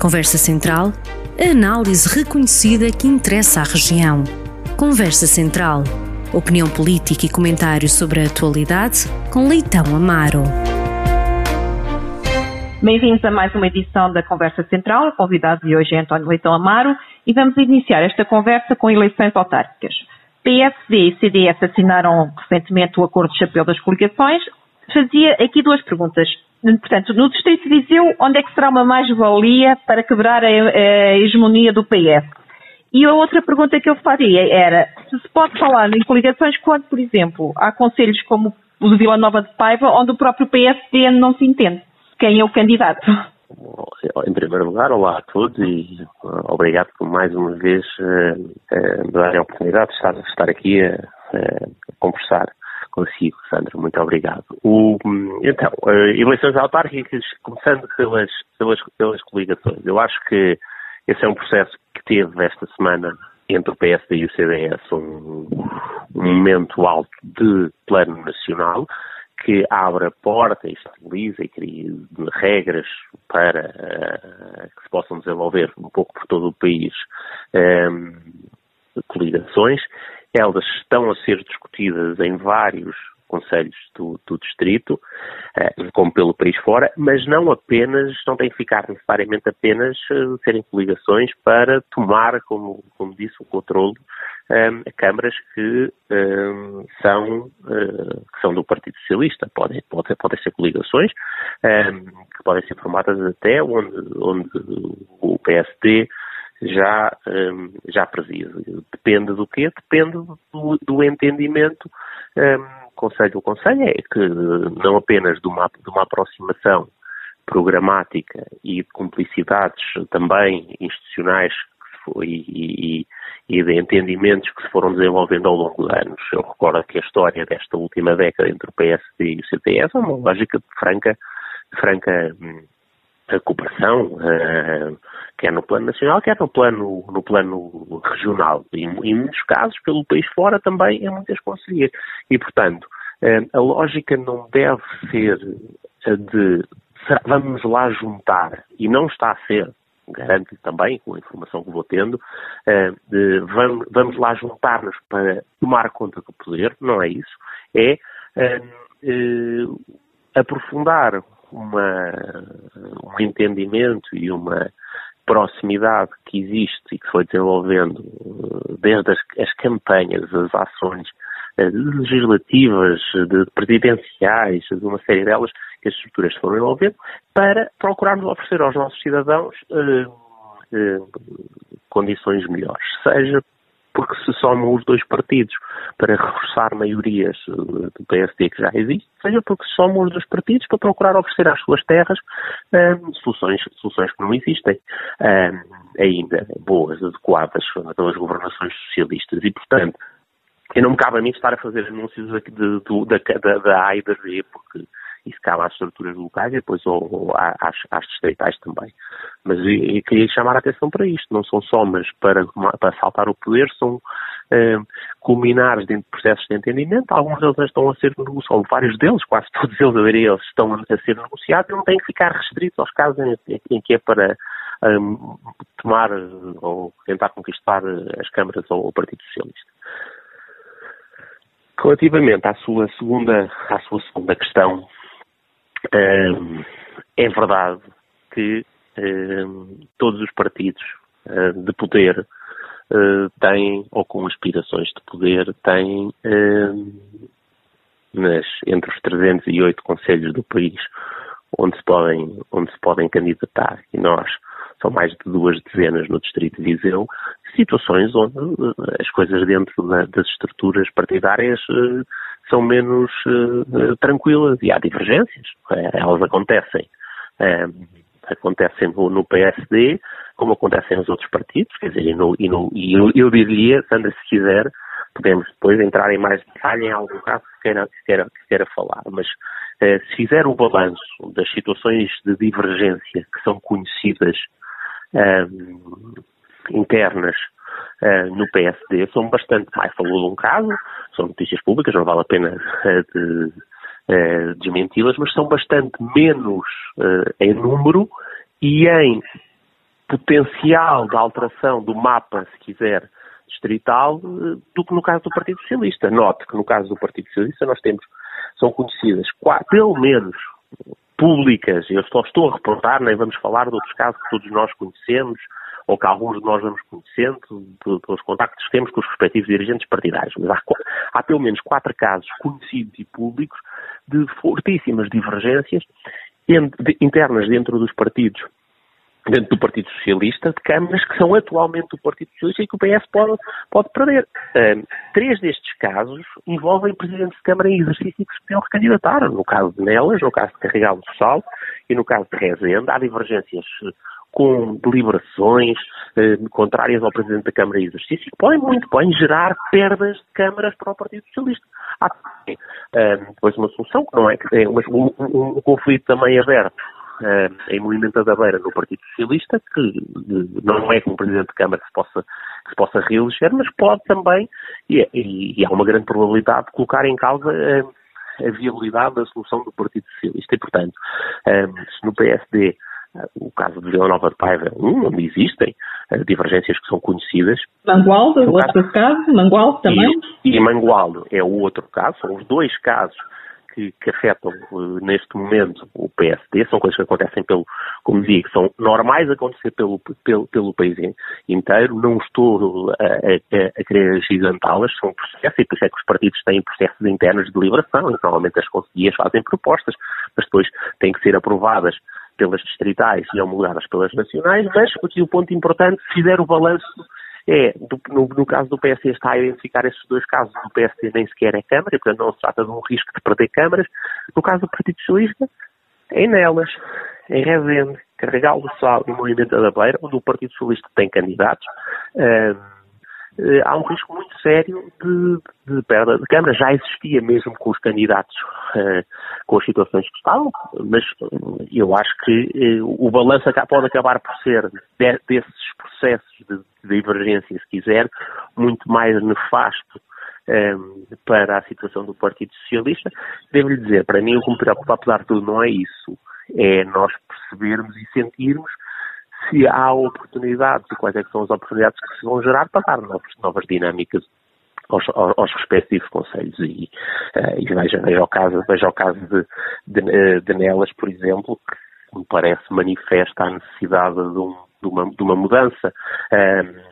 Conversa Central, a análise reconhecida que interessa à região. Conversa Central. Opinião política e comentários sobre a atualidade com Leitão Amaro. Bem-vindos a mais uma edição da Conversa Central. O convidado de hoje é António Leitão Amaro e vamos iniciar esta conversa com eleições autárquicas. PSD e CDS assinaram recentemente o acordo de chapéu das coligações. Fazia aqui duas perguntas. Portanto, no Distrito de Viseu, onde é que será uma mais-valia para quebrar a, a hegemonia do PS? E a outra pergunta que eu faria era se se pode falar em coligações quando, por exemplo, há conselhos como o de Vila Nova de Paiva, onde o próprio PSD não se entende. Quem é o candidato? Em primeiro lugar, olá a todos e uh, obrigado por mais uma vez uh, uh, me darem a oportunidade de estar aqui a, a, conversar consigo, Sandra. Muito obrigado. O, então, eleições autárquicas, começando pelas, pelas, pelas coligações. Eu acho que esse é um processo que teve esta semana entre o PSD e o CDS um, um momento alto de plano nacional que abre a porta e estabiliza e cria regras para uh, que se possam desenvolver um pouco por todo o país um, ehm, coligações. Elas estão a ser discutidas em vários conselhos do, do distrito, uh, como pelo país fora, mas não apenas, não tem que ficar necessariamente apenas uh, serem coligações para tomar, como, como disse, o controle um, câmaras que um, são, uh, que são do Partido Socialista. Podem, podem, podem ser coligações um, que podem ser formadas até onde, onde o PSD já, já preside. Depende do quê? Depende do, do entendimento Conselho do Conselho, é que não apenas de uma, de uma aproximação programática e de cumplicidades também institucionais e, e, e de entendimentos que se foram desenvolvendo ao longo de anos. Eu recordo que a história desta última década entre o PSD e o CTS é uma lógica franca, de franca hum, cooperação, uh, quer no plano nacional, quer no plano, no plano regional. E em muitos casos, pelo país fora, também em muitas conselheiras. E, portanto, uh, a lógica não deve ser a de vamos lá juntar, e não está a ser, garanto também, com a informação que vou tendo, eh, vamos, vamos lá juntar-nos para tomar conta do poder, não é isso, é eh, aprofundar uma, um entendimento e uma proximidade que existe e que foi desenvolvendo desde as, as campanhas, as ações legislativas, de presidenciais, de uma série delas, que as estruturas foram envolvendo, para procurarmos oferecer aos nossos cidadãos eh, eh, condições melhores. Seja porque se somam os dois partidos para reforçar maiorias eh, do PSD que já existe, seja porque se somam os dois partidos para procurar oferecer às suas terras soluções, soluções que não existem ainda boas, adequadas pelas governações socialistas. E, portanto, eu não me cabe a mim estar a fazer anúncios de, da, da, da A e da B, porque isso cabe às estruturas locais e depois ou, às, às distritais também. Mas eu, queria chamar a atenção para isto, não são somas para, para saltar o poder, são eh, culminares de processos de entendimento, alguns deles estão a ser negociados, vários deles, quase todos eles, eu diria, eles estão a ser negociados e não têm que ficar restritos aos casos em, em que é para um, tomar ou tentar conquistar as câmaras ou o Partido Socialista. Relativamente à sua segunda, à sua segunda questão, é verdade que todos os partidos ah, de poder ah, têm, ou com aspirações de poder, têm nas, entre os 308 conselhos do país onde se podem, onde se podem candidatar. E nós, são mais de duas dezenas no Distrito de Viseu, situações onde eh, as coisas dentro da, das estruturas partidárias são menos uh, tranquilas e há divergências. elas acontecem. acontecem no, no, PSD, como acontecem nos outros partidos, quer dizer, e, no, e, no, e eu, eu, diria, Sandra, se quiser, podemos depois entrar em mais detalhe em algum caso que queira, que queira, que queira falar, mas se fizer o balanço das situações de divergência que são conhecidas internas uh, no PSD são bastante mais. Falou de um caso, são notícias públicas, não vale a pena uh, de, uh, desmenti-las, mas são bastante menos em número e em potencial de alteração do mapa, se quiser, distrital, do que no caso do Partido Socialista. Note que no caso do Partido Socialista nós temos, são conhecidas quatro, pelo menos públicas, eu só estou a reportar, nem vamos falar de outros casos que todos nós conhecemos, ou que alguns de nós vamos conhecendo, pelos contactos que temos com os respectivos dirigentes partidários. Mas há, há pelo menos quatro casos conhecidos e públicos de fortíssimas divergências internas dentro dos partidos dentro do Partido Socialista, de câmaras que são atualmente do Partido Socialista e que o PS pode, pode perder. Um, três destes casos envolvem presidentes de Câmara em exercício que se podiam recandidatar. No caso de Nelas, no caso de Carregado do Sal e no caso de Rezende, há divergências com deliberações eh, contrárias ao Presidente da Câmara de Exercício que podem muito bem gerar perdas de câmaras para o Partido Socialista. Há eh, depois uma solução que não é que é um, um, um conflito também aberto eh, em Movimento da Beira no Partido Socialista, que não é que um Presidente de Câmara se possa, que se possa reeleger, mas pode também, e, e, e há uma grande probabilidade de colocar em causa eh, a viabilidade da solução do Partido Socialista. E, portanto, se no PSD o caso de Vila Nova de Paiva é um, onde existem uh, divergências que são conhecidas. Mangualdo, no outro caso, caso Mangualdo também. E, e Mangualdo é o outro caso, são os dois casos que, que afetam uh, neste momento o PSD, são coisas que acontecem pelo, como digo, são normais acontecer pelo, pelo, pelo país inteiro, não estou a, a, a querer gigantá-las, são processos, e por isso é que os partidos têm processos internos de deliberação, e normalmente as conselheiras fazem propostas, mas depois têm que ser aprovadas pelas distritais e homologadas pelas nacionais, mas aqui o ponto importante, se fizer o balanço, é, do, no, no, caso do PSD está a identificar esses dois casos, o PSD nem sequer é Câmara, e portanto não se trata de um risco de perder câmaras. No caso do Partido Socialista, é nelas, em Rezende, Carregal do Sal e Movimento da Beira, onde o Partido Socialista tem candidatos, uh, há um risco muito sério de, de perda de Câmara. Já existia mesmo com os candidatos, uh, com as situações que estavam, mas eu acho que o balanço pode acabar por ser de, desses processos de, divergência, se quiser, muito mais nefasto um, para a situação do Partido Socialista. Devo-lhe dizer, para mim o que me preocupa, apesar de tudo, não é isso. É nós percebermos e sentirmos se há oportunidades e quais é são as oportunidades que se vão gerar para dar novas, novas dinâmicas aos, aos, respectivos conselhos e, uh, e veja, veja, o caso, veja o caso de, de, eh, de Nelas, por exemplo, que me parece manifesta a necessidade de, um, de, uma, de uma, mudança. Um,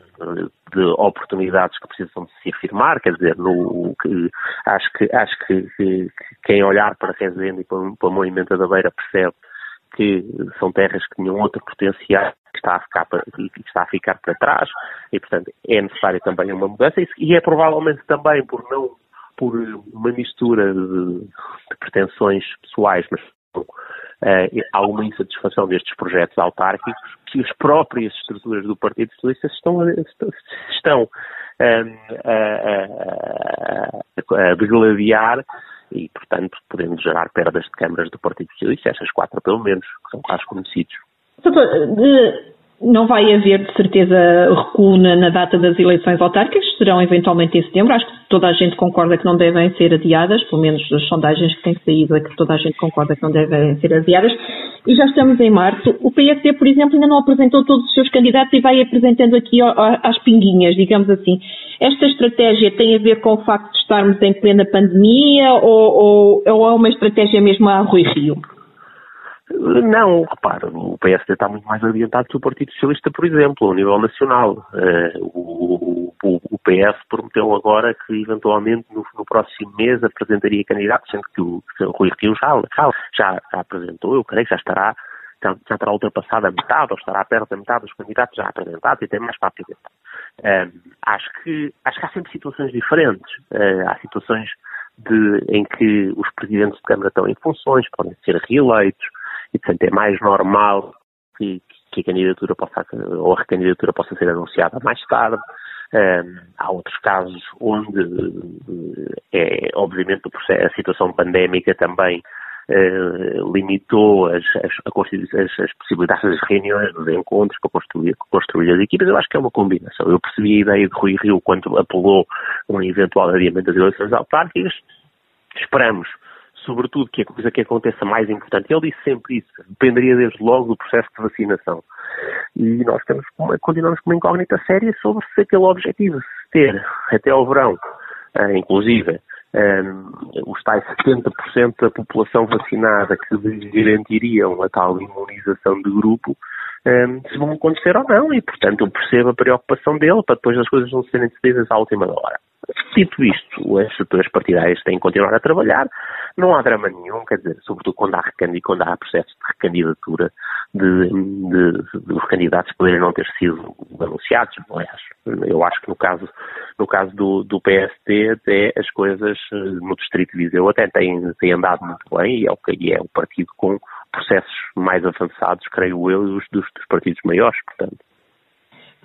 de oportunidades que precisam de se afirmar, quer dizer, no, que, acho que acho que, que, quem olhar para Rezende e para, para a da Beira percebe que são terras que tinham outro potencial que está a ficar para, está a ficar para trás e, portanto, é necessária também uma mudança e é provavelmente também por não por uma mistura de, de pretensões pessoais, mas uh, alguma insatisfação destes projetos autárquicos que as próprias estruturas do Partido Socialista estão, estão uh, a, a, a e, portanto, podendo gerar perdas de câmaras do Partido Socialista, essas quatro pelo menos, que são casos conhecidos. Doutor, não vai haver, de certeza, recuo na, data das eleições autárquicas, serão eventualmente em setembro. Acho que toda a gente concorda que não devem ser adiadas, pelo menos as sondagens que têm saído é que toda a gente concorda que não devem ser adiadas. E já estamos em março. O PSD, por exemplo, ainda não apresentou todos os seus candidatos e vai apresentando aqui às pinguinhas, digamos assim. Esta estratégia tem a ver com o facto de estarmos em plena pandemia ou, ou, ou é uma estratégia mesmo a Rui Rio? Não, repara, o PSD está muito mais adiantado que o Partido Socialista, por exemplo, ao nível nacional. Uh, o, o, o, PS prometeu agora que, eventualmente, no, no, próximo mês apresentaria candidatos, sendo que o, o Rui Rio já, já, já, apresentou, eu creio que já estará, já, já terá ultrapassado a metade, ou estará perto da metade dos candidatos já apresentados e tem mais para apresentar. Uh, acho, que, acho que há sempre situações diferentes. Uh, há situações de, em que os presidentes de Câmara estão em funções, podem ser reeleitos, e, portanto, é mais normal que, que a candidatura possa, ou a recandidatura possa ser anunciada mais tarde. Um, há outros casos onde, é, obviamente, a situação pandémica também uh, limitou as, as, as, as, possibilidades das reuniões, dos encontros para construir, construir as equipas. Eu acho que é uma combinação. Eu percebi a ideia de Rui Rio quando apelou um eventual adiamento das eleições autárquicas. Esperamos sobretudo, que a coisa que aconteça mais importante. Ele disse sempre isso, dependeria desde logo do processo de vacinação. E nós temos, continuamos com uma incógnita séria sobre se aquele objetivo, se ter até ao verão, uh, inclusive, um, os tais 70% da população vacinada que garantiriam a tal imunização de grupo, um, se vão acontecer ou não, e portanto eu percebo a preocupação dele para depois as coisas não serem decididas à última hora. Dito isto, as estruturas partidárias têm que continuar a trabalhar, não há drama nenhum, quer dizer, sobretudo quando há, quando há processos de recandidatura de, de, de, os candidatos poderem não ter sido anunciados, aliás. Eu acho que no caso, no caso do, do PST, até as coisas eh, no Distrito de Viseu até têm, têm andado muito bem e é, o, e é o partido com processos mais avançados, creio eu, dos, dos partidos maiores, portanto.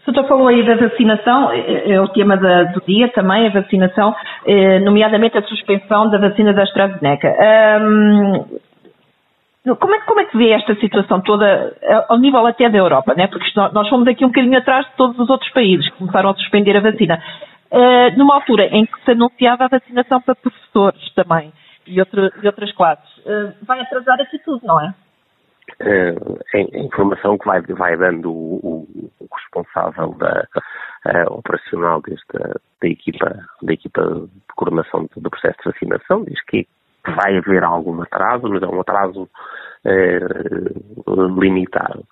O senhor falou aí da vacinação, é, é, o tema da, do dia também, a vacinação, eh, nomeadamente a suspensão da vacina da AstraZeneca. Como, é, como é que vê esta situação toda, ao nível até da Europa, né? porque nós fomos aqui um bocadinho atrás de todos os outros países que começaram a suspender a vacina, uh, numa altura em que se anunciava a vacinação para professores também e, outra, e outras classes. Uh, vai atrasar aqui tudo, não é? uh, a informação que vai, vai dando o, o responsável da operacional desta, da, equipa, da equipa de coordenação do processo de vacinação diz que vai haver algum atraso, mas é um atraso uh, limitado.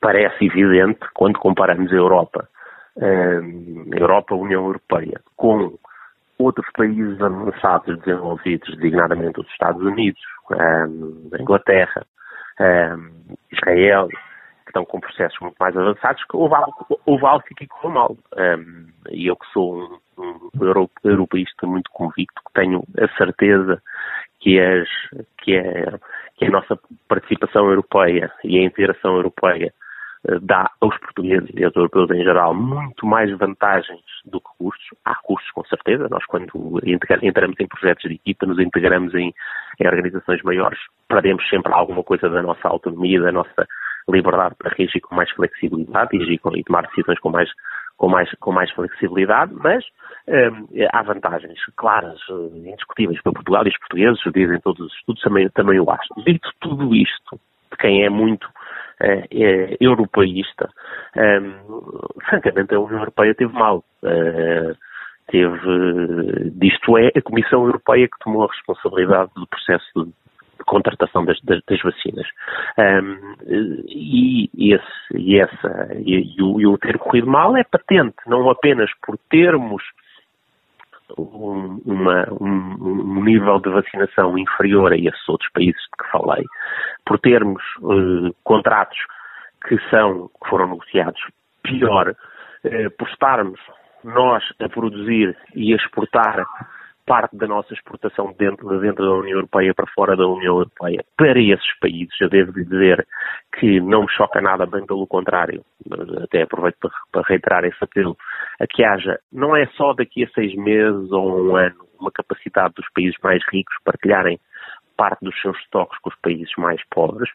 parece evidente, quando comparamos a Europa, a Europa, a União Europeia, com outros países avançados desenvolvidos, designadamente os Estados Unidos, a Inglaterra, um, Israel, que estão com processos muito mais avançados, que houve algo, que correu mal. E eu que sou um, europeísta muito convicto, que tenho a certeza que, as, que, é, que a nossa participação europeia e a integração europeia dá aos portugueses e aos europeus em geral muito mais vantagens do que custos. Há custos, com certeza. Nós, quando entramos em projetos de equipa, nos integramos em, em organizações maiores, perdemos sempre alguma coisa da nossa autonomia, da nossa liberdade para reagir com mais flexibilidade e, e tomar decisões com mais, com mais, com mais flexibilidade, mas hum, há vantagens claras, eh, indiscutíveis para Portugal e os portugueses, dizem todos os estudos, também, também o acho. Dito tudo isto, quem é muito é, é, europeísta, um, francamente a União Europeia teve mal. Uh, teve, disto é, a Comissão Europeia que tomou a responsabilidade do processo de, contratação das, das, das vacinas. Um, e, esse, e, essa, e, e, o, e o ter corrido mal é patente, não apenas por termos um, uma, um, um, nível de vacinação inferior a esses outros países de que falei, por termos uh, contratos que são, que foram negociados pior, uh, por estarmos nós a produzir e a exportar parte da nossa exportação dentro, dentro da União Europeia para fora da União Europeia para esses países. Eu devo dizer que não me choca nada, bem pelo contrário. Até aproveito para, para reiterar esse apelo a que haja, não é só daqui a seis meses ou um ano, uma capacidade dos países mais ricos partilharem parte dos seus estoques com os países mais pobres,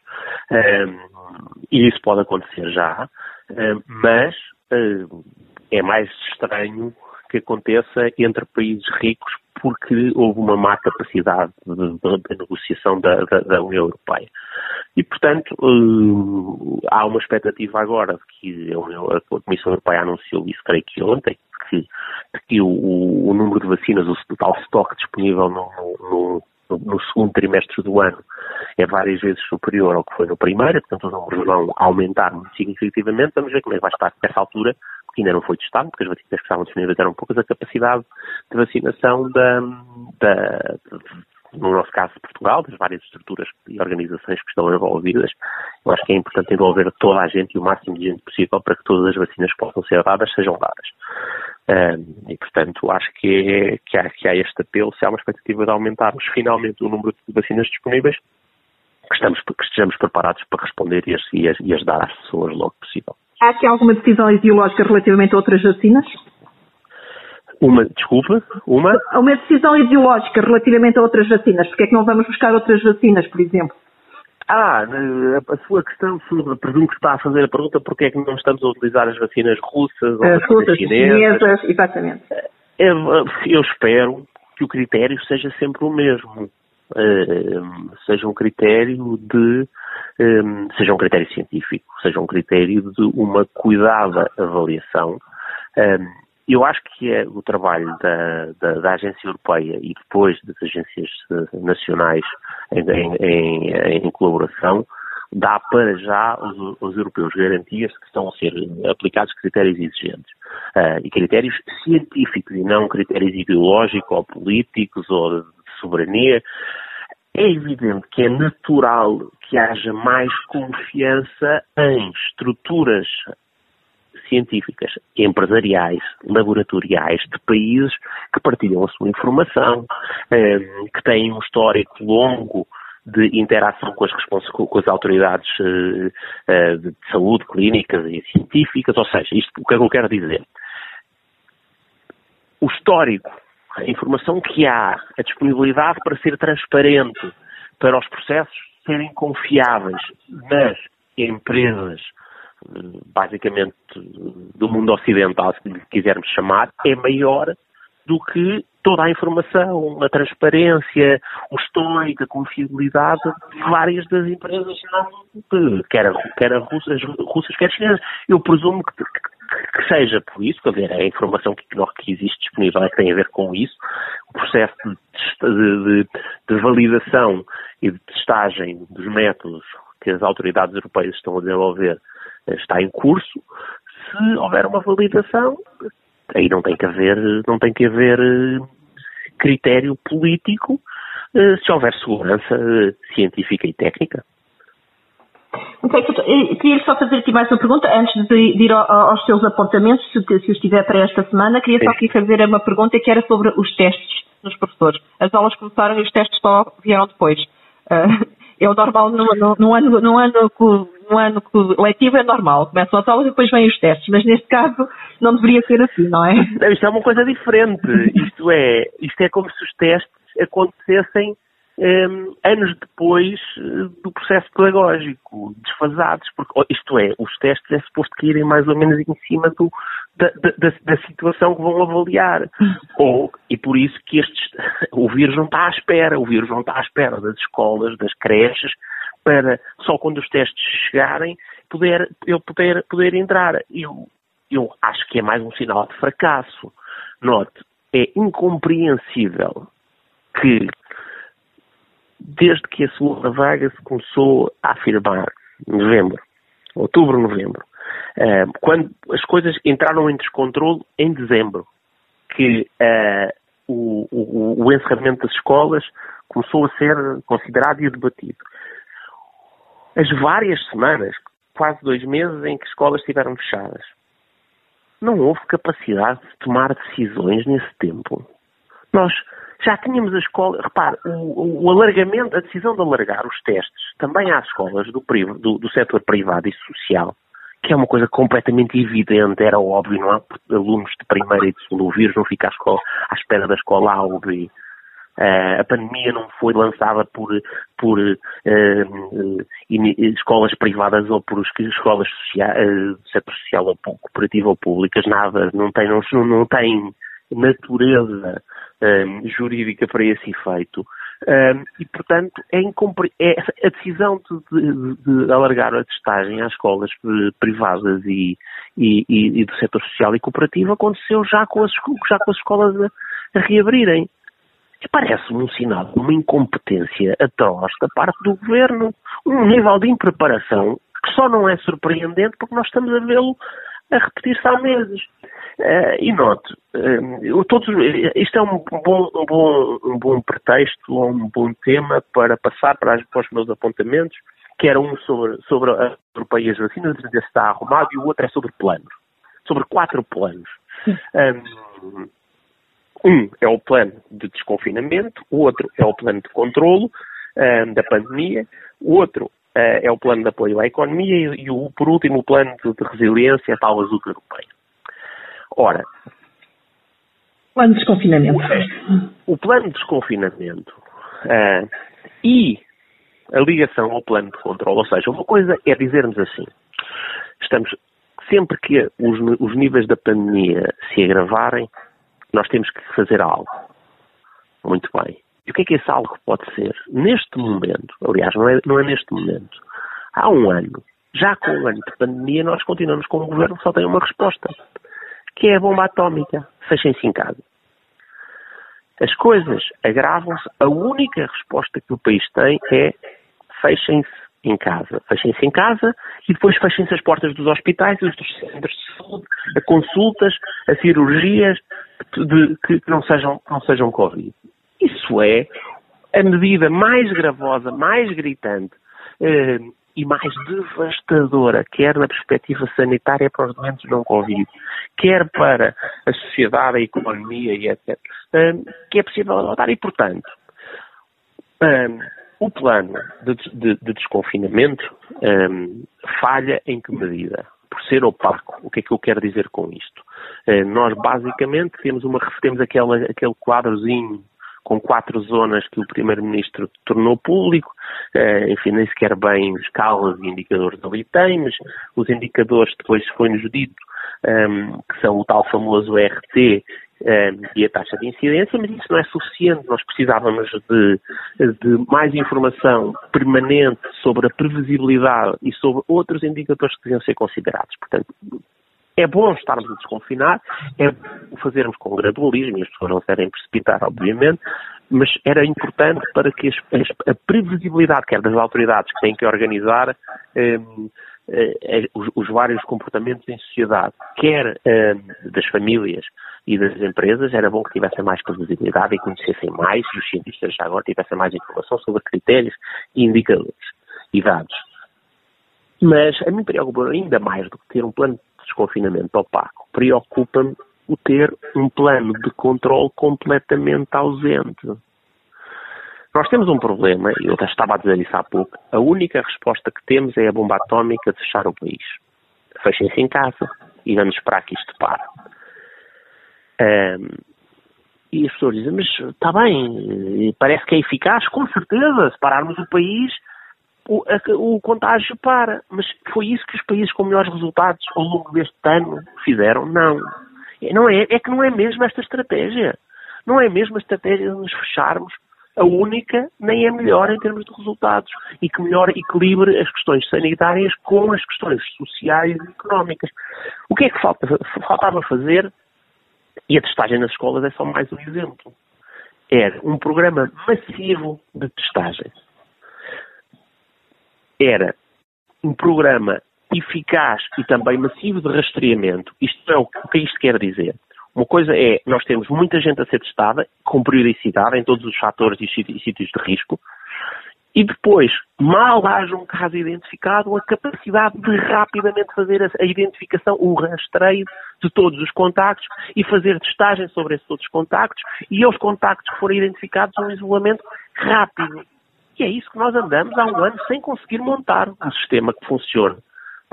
um, e isso pode acontecer já, um, mas um, é mais estranho que aconteça entre países ricos porque houve uma má capacidade de, de, de negociação da, da, da, União Europeia. E, portanto, uh, há uma expectativa agora que a, União, a, Comissão Europeia anunciou isso, creio que ontem, que, que o, o, número de vacinas, o total estoque disponível no, no, no, no, segundo trimestre do ano é várias vezes superior ao que foi no primeiro, portanto os números vão aumentar muito significativamente. Vamos ver como é que vai estar nessa altura que ainda não foi testado, porque as vacinas que estavam disponíveis eram poucas, a capacidade de vacinação da, da, no nosso caso de Portugal, das várias estruturas e organizações que estão envolvidas. Eu acho que é importante envolver toda a gente e o máximo de gente possível para que todas as vacinas possam ser dadas, sejam dadas. Um, e, portanto, acho que, que, há, que há este apelo, se há uma expectativa de aumentarmos finalmente o número de vacinas disponíveis, que, estamos, que estejamos preparados para responder e as, e as, e as dar às pessoas logo possível. Há aqui alguma decisão ideológica relativamente a outras vacinas? Uma, desculpa, uma? Uma decisão ideológica relativamente a outras vacinas. Porque é que não vamos buscar outras vacinas, por exemplo? Ah, a sua questão, presumo que está a fazer a pergunta porque é que não estamos a utilizar as vacinas russas ou as russas, chinesas. chinesas. Exatamente. Eu, eu espero que o critério seja sempre o mesmo. Uh, seja um critério de um, seja um critério científico, seja um critério de uma cuidada avaliação. Um, eu acho que é o trabalho da, da, da, Agência Europeia e depois das agências nacionais em, em, em, colaboração dá para já os, europeus garantias que estão a ser aplicados critérios exigentes. Uh, e critérios científicos e não critérios ideológicos ou políticos ou soberania. É evidente que é natural que haja mais confiança em estruturas científicas, empresariais, laboratoriais de países que partilham a sua informação, eh, que têm um histórico longo de interação com as, com as autoridades uh, uh, de saúde clínicas e científicas, ou seja, isto o que é que eu quero dizer? O histórico, a informação que há, a disponibilidade para ser transparente, para os processos serem confiáveis nas empresas, basicamente do mundo ocidental, se lhe quisermos chamar, é maior do que toda a informação, a transparência, o histórico, a confiabilidade de várias das empresas, não, quer, russas, quer chinesas. Eu presumo que, que, seja por isso, quer dizer, a informação que, que existe disponível é que tem a ver com isso, o processo de, de, de validação e de testagem dos métodos que as autoridades europeias estão a desenvolver eh, está em curso. Se houver uma validação, aí não tem que haver, não tem que haver eh, critério político eh, se houver segurança científica e técnica. Queria só fazer aqui mais uma pergunta, antes de ir aos seus apontamentos, se, os tiver para esta semana, queria só aqui fazer uma pergunta que era sobre os testes nos professores. As aulas começaram e os testes só vieram depois. é o normal no, no, no ano, no ano no ano letivo é normal, começam as aulas e depois vêm os testes, mas neste caso não deveria ser assim, não é? Não, isto é uma coisa diferente. Isto é, isto é como se os testes acontecessem um, anos depois eh, do processo pedagógico, desfasados, porque isto é, os testes é suposto irem mais ou menos em cima do, da, da, da, situação que vão avaliar. Ou, e por isso que estes, o vírus não está à espera, o vírus não está à espera das escolas, das creches, para só quando os testes chegarem poder, ele poder, poder entrar. Eu, eu acho que é mais um sinal de fracasso. Note, é incompreensível que desde que a segunda vaga se começou a afirmar, novembro, outubro, novembro, eh, quando as coisas entraram em descontrole em dezembro, que uh, o, o, o encerramento das escolas começou a ser considerado e debatido as várias semanas, quase dois meses, em que escolas estiveram fechadas. Não houve capacidade de tomar decisões nesse tempo. Nós já tínhamos a escola, repare, o, o, alargamento, a decisão de alargar os testes também às escolas do, do, do setor privado e social, que é uma coisa completamente evidente, era óbvio, não há alunos de primeira e de segundo, vírus não fica à, escola, à espera da escola A ou B. Uh, a pandemia não foi lançada por, por uh, escolas privadas ou por escolas sociais, uh, setor social ou cooperativo ou públicas, nada, não tem, não, não tem natureza jurídica para esse efeito. e, portanto, é, é a decisão de, de, de, alargar a testagem às escolas privadas e, e, e, do setor social e cooperativo aconteceu já com as, já com as escolas a, a reabrirem parece-me um sinal de uma incompetência atroz da parte do governo, um nível de impreparação que só não é surpreendente porque nós estamos a vê-lo a repetir-se há meses. Uh, e note, uh, todos, isto é um bom, um, bom, um bom pretexto, um bom tema para passar para, as, para os meus apontamentos, que era um sobre, sobre a europeia e as vacinas, está arrumado, e o outro é sobre planos. Sobre quatro planos. Um, um é o plano de desconfinamento, o outro é o plano de controlo uh, da pandemia, o outro uh, é o plano de apoio à economia e, e o, por último, o plano de, de resiliência tal azuca europeia. Ora, plano de desconfinamento. O, o plano de desconfinamento uh, e a ligação ao plano de controle, ou seja, uma coisa é dizermos assim, estamos sempre que os, os níveis da pandemia se agravarem, nós temos que fazer algo. Muito bem. E o que é que esse algo pode ser? Neste momento, aliás, não é, não é neste momento, há um ano, já com um ano de pandemia, nós continuamos com um governo que só tem uma resposta, que é a bomba atómica. Fechem-se em casa. As coisas agravam-se, a única resposta que o país tem é fechem-se em casa. Fechem-se em casa e depois fechem-se as portas dos hospitais e dos centros de saúde, a consultas, a cirurgias de, que, não sejam, não sejam Covid. Isso é a medida mais gravosa, mais gritante eh, e mais devastadora, quer na perspectiva sanitária para os doentes não Covid, quer para a sociedade, a economia e etc., eh, que é possível adotar. E, portanto, eh, o plano de, de, de desconfinamento um, falha em que medida? Por ser opaco. O que é que eu quero dizer com isto? Nós, basicamente, temos, uma, temos aquela, aquele quadrozinho com quatro zonas que o Primeiro-Ministro tornou público, uh, enfim, nem sequer bem escalas e indicadores ali tem, mas os indicadores depois foi-nos dito um, que são o tal famoso RT e a taxa de incidência, mas isso não é suficiente. Nós precisávamos de, de, mais informação permanente sobre a previsibilidade e sobre outros indicadores que deviam ser considerados. Portanto, é bom estarmos a desconfinar, é o fazermos com gradualismo, e as pessoas não se precipitar, obviamente, mas era importante para que a previsibilidade, quer das autoridades que têm que organizar, eh, eh, os, os, vários comportamentos em sociedade, quer eh, das famílias e das empresas, era bom que tivessem mais previsibilidade e conhecessem mais, e os cientistas já agora tivessem mais informação sobre critérios e indicadores e dados. Mas a mim preocupa ainda mais do que ter um plano desconfinamento opaco, preocupa-me o ter um plano de controle completamente ausente. Nós temos um problema, e eu estava a dizer isso há pouco, a única resposta que temos é a bomba atómica de fechar o país. Fechem-se em casa e vamos esperar que isto pare. Um, e as pessoas dizem, mas está bem, parece que é eficaz, com certeza, se pararmos o país, o, a, o contágio para. Mas foi isso que os países com melhores resultados ao longo deste ano fizeram? Não. Não é, é que não é mesmo esta estratégia. Não é mesmo a estratégia de nos fecharmos a única nem é melhor em termos de resultados e que melhor equilibre as questões sanitárias com as questões sociais e económicas. O que é que falta, faltava fazer? E a testagem nas escolas é só mais um exemplo. Era um programa massivo de testagem. Era um programa eficaz e também massivo de rastreamento. Isto é o que isto quer dizer. Uma coisa é, nós temos muita gente a ser testada, com periodicidade, em todos os fatores e sítios de risco, e depois, mal haja um caso identificado, a capacidade de rapidamente fazer a identificação, o rastreio de todos os contactos e fazer testagem sobre esses outros contactos e aos contactos que forem identificados um isolamento rápido. E é isso que nós andamos há um ano sem conseguir montar um sistema que funcione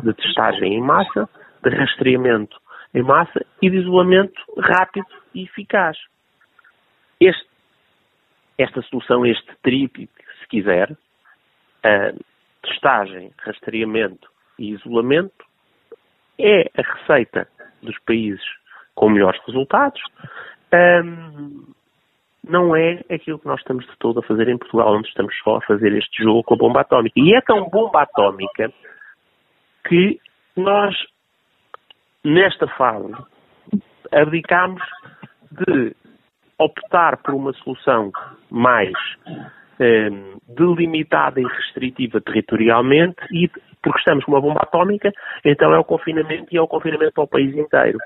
de testagem em massa, de rastreamento em massa e de isolamento rápido e eficaz. Este, esta solução, este tríptico, se quiser, testagem, rastreamento e isolamento, é a receita dos países com melhores resultados. Um, não é aquilo que nós estamos de todo a fazer em Portugal, onde estamos só a fazer este jogo com a bomba atómica. E é tão bomba atómica que nós nesta fase, abdicámos de optar por uma solução mais eh, delimitada e restritiva territorialmente e porque estamos com uma bomba atómica, então é o confinamento e é o confinamento para o país inteiro.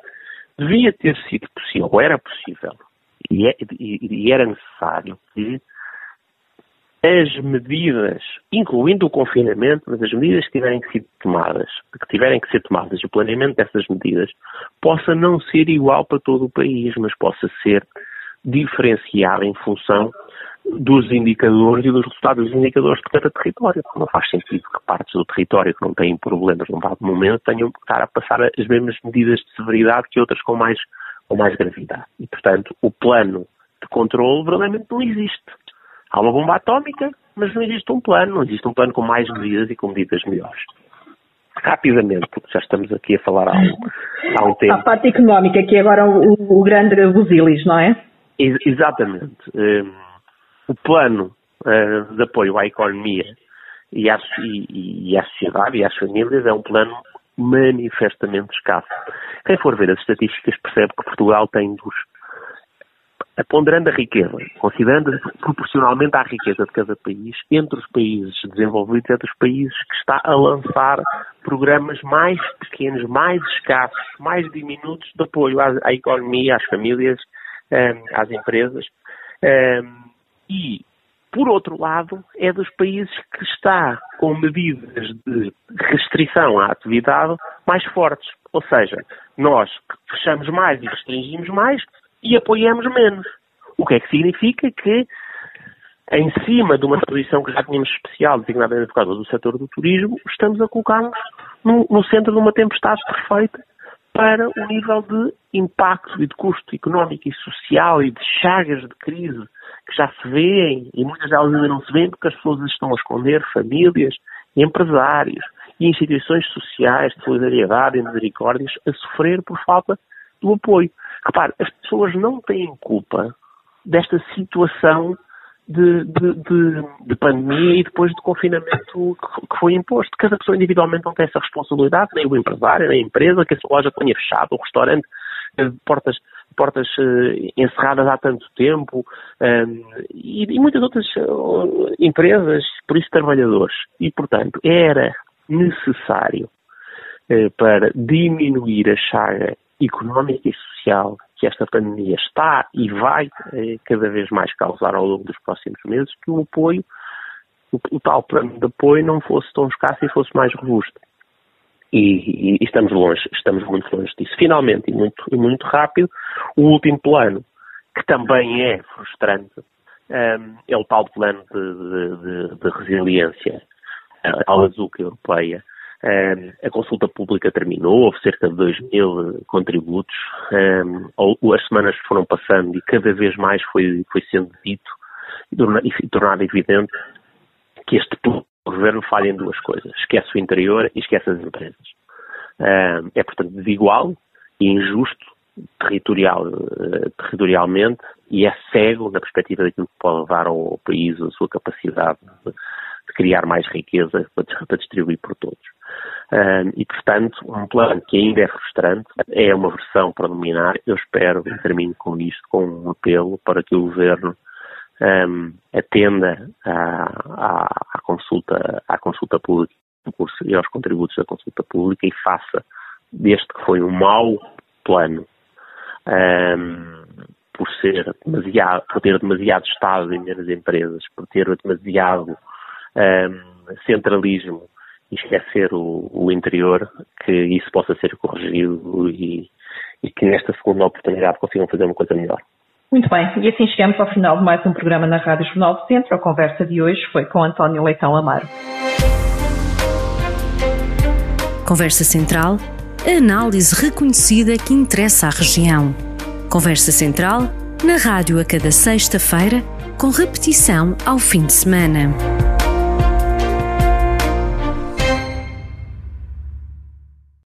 Devia ter sido possível, ou era possível, e, é, e, e era necessário que as medidas, incluindo o confinamento, mas as medidas que tiverem que ser tomadas, que tiverem que ser tomadas, o planeamento dessas medidas, possa não ser igual para todo o país, mas possa ser diferenciado em função dos indicadores e dos resultados dos indicadores de cada território. Não faz sentido que partes do território que não têm problemas num dado momento tenham que estar a passar as mesmas medidas de severidade que outras com mais, com mais gravidade. E, portanto, o plano de controle verdadeiramente não existe. Há uma bomba atómica, mas não existe um plano, não existe um plano com mais medidas e com medidas melhores. Rapidamente, porque já estamos aqui a falar há um, há um tempo. A parte económica, que é agora o, o grande busilis, não é? Ex exatamente. Um, o plano uh, de apoio à economia e à, e, e à sociedade e às famílias é um plano manifestamente escasso. Quem for ver as estatísticas percebe que Portugal tem dos ponderando a riqueza, considerando proporcionalmente à riqueza de cada país, entre os países desenvolvidos, entre os países que está a lançar programas mais pequenos, mais escassos, mais diminutos de apoio à, à economia, às famílias, um, ehm, às empresas. Um, ehm, e, por outro lado, é dos países que está com medidas de restrição à atividade mais fortes. Ou seja, nós fechamos mais e restringimos mais, e apoiamos menos. O que é que significa que, em cima de uma posição que já tínhamos especial, designadamente por causa do setor do turismo, estamos a colocar-nos no, no centro de uma tempestade perfeita para o nível de impacto e de custo económico e social e de chagas de crise que já se vêem e muitas delas ainda não se vêem porque as pessoas estão a esconder, famílias, empresários e instituições sociais de solidariedade e misericórdias a sofrer por falta do apoio. Repare, as pessoas não têm culpa desta situação de, de, de, de, pandemia e depois de confinamento que foi imposto. Cada pessoa individualmente não tem essa responsabilidade, nem o empresário, nem a empresa, que a sua loja tenha fechado, o restaurante, portas, portas uh, encerradas há tanto tempo, um, eh, e, e, muitas outras uh, empresas, por isso trabalhadores. E, portanto, era necessário uh, para diminuir a chaga económica e social que esta pandemia está e vai eh, cada vez mais causar ao longo dos próximos meses, que o apoio, o, o tal plano de apoio não fosse tão escasso e fosse mais robusto. E, e, estamos longe, estamos muito longe disso. Finalmente, e muito, e muito rápido, o último plano, que também é frustrante, um, é o tal plano de, de, de, resiliência à bazuca europeia, a consulta pública terminou, houve cerca de 2 mil contributos. as semanas foram passando e cada vez mais foi, foi sendo dito e tornado evidente que este governo falha em duas coisas: esquece o interior e esquece as empresas. É, portanto, desigual e injusto territorial, eh, territorialmente e é cego na perspectiva daquilo que pode levar ao país, a sua capacidade de, criar mais riqueza para, para distribuir por todos. Um, e, portanto, um plano que ainda é frustrante, é uma versão preliminar. Eu espero, e termino com isto, com um apelo para que o Governo um, atenda à, à, à, consulta, à consulta pública e aos contributos da consulta pública e faça deste que foi um mau plano um, por ser demasiado, por ter demasiado Estado em menos empresas, por ter demasiado centralismo e esquecer o, o, interior, que isso possa ser corrigido e, e que nesta segunda oportunidade consigam fazer uma coisa melhor. Muito bem, e assim chegamos ao final de mais um programa na Rádio Jornal do Centro. A conversa de hoje foi com António Leitão Amaro. Conversa Central, análise reconhecida que interessa à região. Conversa Central, na rádio a cada sexta-feira, com repetição ao fim de semana.